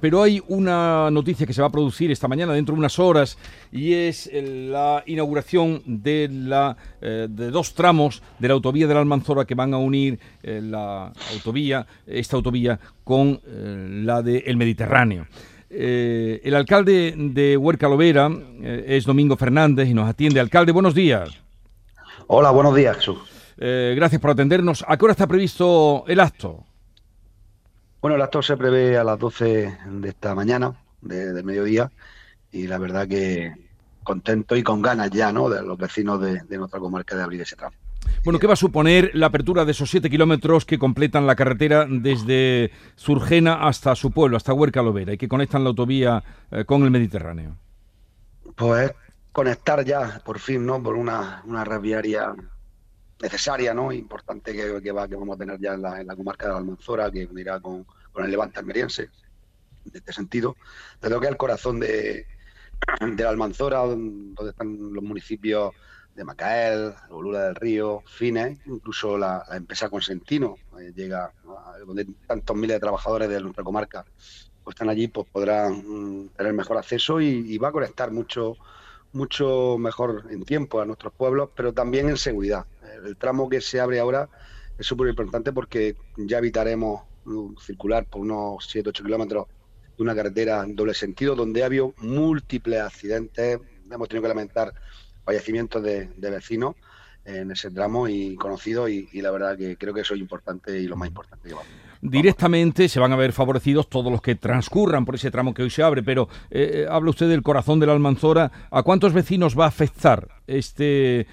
Pero hay una noticia que se va a producir esta mañana, dentro de unas horas, y es la inauguración de, la, eh, de dos tramos de la autovía de la Almanzora que van a unir eh, la autovía, esta autovía con eh, la del Mediterráneo. el alcalde de Huerca Lovera es Domingo Fernández y nos atiende. Alcalde, buenos días. Hola, buenos días, Jesús. gracias por atendernos. ¿A qué hora está previsto el acto? Bueno, el acto se prevé a las 12 de esta mañana, de, mediodía, y la verdad que contento y con ganas ya, ¿no?, de los vecinos de, nuestra comarca de abrir ese tramo. Bueno, ¿qué va a suponer la apertura de esos siete kilómetros que completan la carretera desde Surgena hasta su pueblo, hasta Huerca Lovera, y que conectan la autovía eh, con el Mediterráneo? Pues conectar ya, por fin, ¿no?, por una, una red viaria necesaria, ¿no? Importante que, que, va, que vamos a tener ya en la, en la comarca de la Almanzora, que unirá con, con el Levante almeriense, en este sentido. Desde lo que es el corazón de, de la Almanzora, donde están los municipios de Macael, Bolula del Río, Fines, incluso la, empresa Consentino eh, llega, donde tantos miles de trabajadores de nuestra comarca pues están allí, pues podrán mm, tener mejor acceso y, va a conectar mucho, mucho mejor en tiempo a nuestros pueblos, pero también en seguridad el tramo que se abre ahora es súper importante porque ya evitaremos circular por unos 7-8 kilómetros de una carretera en doble sentido donde ha habido múltiples accidentes. Hemos tenido que lamentar fallecimientos de, vecinos en ese tramo y conocidos y, la verdad que creo que eso es importante y lo más importante Directamente se van a ver favorecidos todos los que transcurran por ese tramo que hoy se abre, pero eh, habla usted del corazón de la Almanzora. ¿A cuántos vecinos va a afectar este, eh,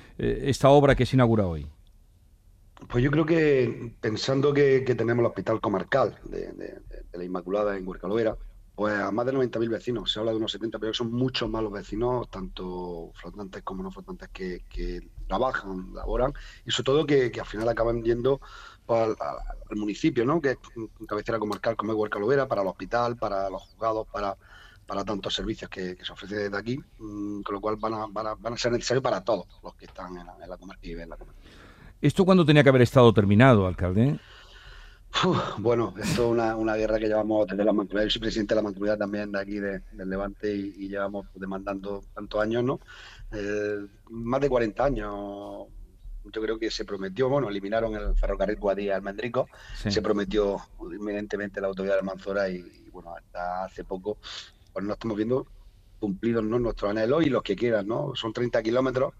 esta obra que se inaugura hoy? Pues yo creo que pensando que, tenemos el hospital comarcal de, la Inmaculada en Huercalovera, pues a más de 90.000 vecinos, se habla de unos 70, pero son muchos más los vecinos, tanto flotantes como no flotantes, que, trabajan, laboran, y sobre todo que, al final acaban yendo al, municipio, ¿no? que es cabecera comarcal como es Huercalovera, para el hospital, para los juzgados, para, para tantos servicios que, se ofrecen desde aquí, mm, con lo cual van a, van a, ser necesarios para todos los que están en la, en comarca y viven en la comarca. ¿Esto cuándo tenía que haber estado terminado, alcalde? Bueno, esto es una, una, guerra que llevamos desde la mancomunidad. Yo soy presidente de la mancomunidad también de aquí del Levante y, llevamos demandando tantos años, ¿no? Eh, más de 40 años. Yo creo que se prometió, bueno, eliminaron el ferrocarril Guadía Almendrico, se prometió inminentemente la autovía de Almanzora y, y, bueno, hasta hace poco pues no estamos viendo cumplidos ¿no? nuestros anhelos y los que quieran, ¿no? Son 30 kilómetros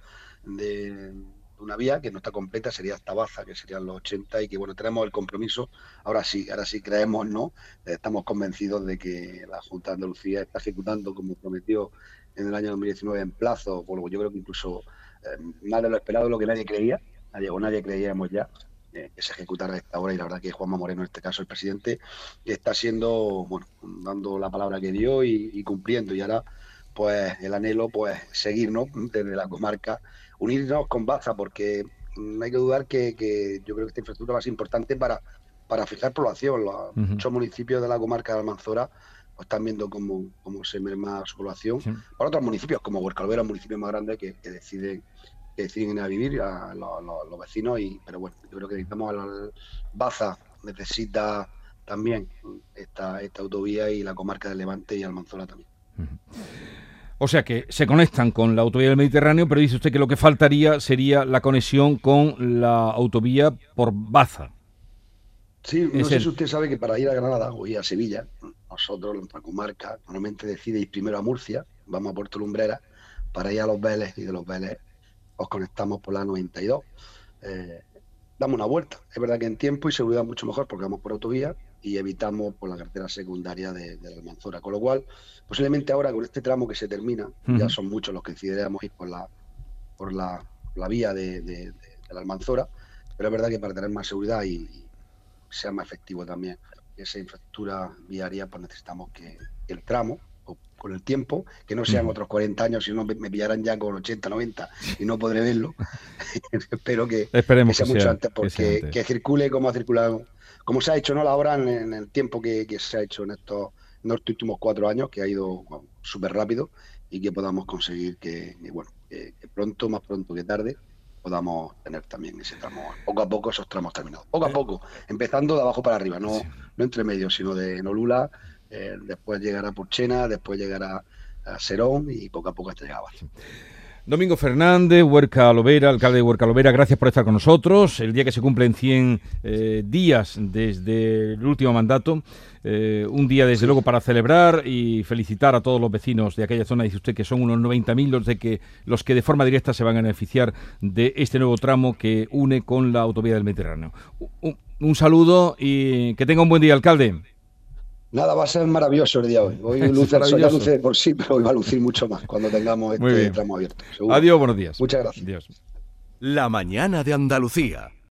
de una vía que no está completa, sería hasta Baza, que serían los 80, y que bueno, tenemos el compromiso, ahora sí, ahora sí creemos, ¿no? Estamos convencidos de que la Junta de Andalucía está ejecutando como prometió en el año 2019 en plazo, bueno, yo creo que incluso eh, más de lo esperado, lo que nadie creía, nadie o nadie creíamos ya, eh, que se ejecutara esta hora y la verdad que Juanma Moreno, en este caso el presidente, está siendo, bueno, dando la palabra que dio y, y cumpliendo y ahora pues el anhelo pues seguir, ¿no? Desde la comarca unirnos con Baza, porque no hay que dudar que, yo creo que esta infraestructura va a ser importante para, para fijar población. Los muchos municipios de la comarca de Almanzora pues, están viendo cómo, cómo se merma su población. Para otros municipios, como Huercalvera, un municipio más grande que, deciden que deciden ir a vivir a los, vecinos. y Pero bueno, yo creo que necesitamos al Baza, necesita también esta, esta autovía y la comarca de Levante y Almanzora también. O sea que se conectan con la autovía del Mediterráneo, pero dice usted que lo que faltaría sería la conexión con la autovía por Baza. Sí, no sé si usted sabe que para ir a Granada o ir a Sevilla, nosotros, nuestra comarca, normalmente decide ir primero a Murcia, vamos a Puerto Lumbrera, para ir a Los Vélez y de Los Vélez os conectamos por la 92. Eh, damos una vuelta. Es verdad que en tiempo y seguridad mucho mejor porque vamos por autovía y evitamos por la cartera secundaria de, la Almanzora. Con lo cual, posiblemente ahora con este tramo que se termina, ya son muchos los que decidiremos ir por la, por la, vía de, la Almanzora, pero es verdad que para tener más seguridad y, sea más efectivo también esa infraestructura viaria, pues necesitamos que, el tramo, con el tiempo, que no sean otros 40 años, si no me, pillarán ya con 80, 90 y no podré verlo. Espero que, sea mucho antes, porque que, circule como ha circulado como se ha hecho ¿no? la obra en, el tiempo que, se ha hecho en estos, últimos cuatro años, que ha ido súper rápido y que podamos conseguir que, bueno, que, pronto, más pronto que tarde, podamos tener también ese tramo, poco a poco esos tramos terminados. Poco a poco, empezando de abajo para arriba, no, no entre medio, sino de Nolula después llegará Purchena, después llegará a Serón y poco a poco hasta llegar Domingo Fernández, Huerca Lovera, alcalde de Huerca Lovera, gracias por estar con nosotros. El día que se cumplen 100 eh, días desde el último mandato, eh, un día desde luego para celebrar y felicitar a todos los vecinos de aquella zona, dice usted que son unos 90.000 los, que, los que de forma directa se van a beneficiar de este nuevo tramo que une con la autovía del Mediterráneo. un saludo y que tenga un buen día, alcalde. Nada, va a ser maravilloso el día hoy. Hoy luce, ya luce por sí, pero hoy va a lucir mucho más cuando tengamos este tramo abierto. Adiós, buenos días. Muchas gracias. Adiós. La mañana de Andalucía.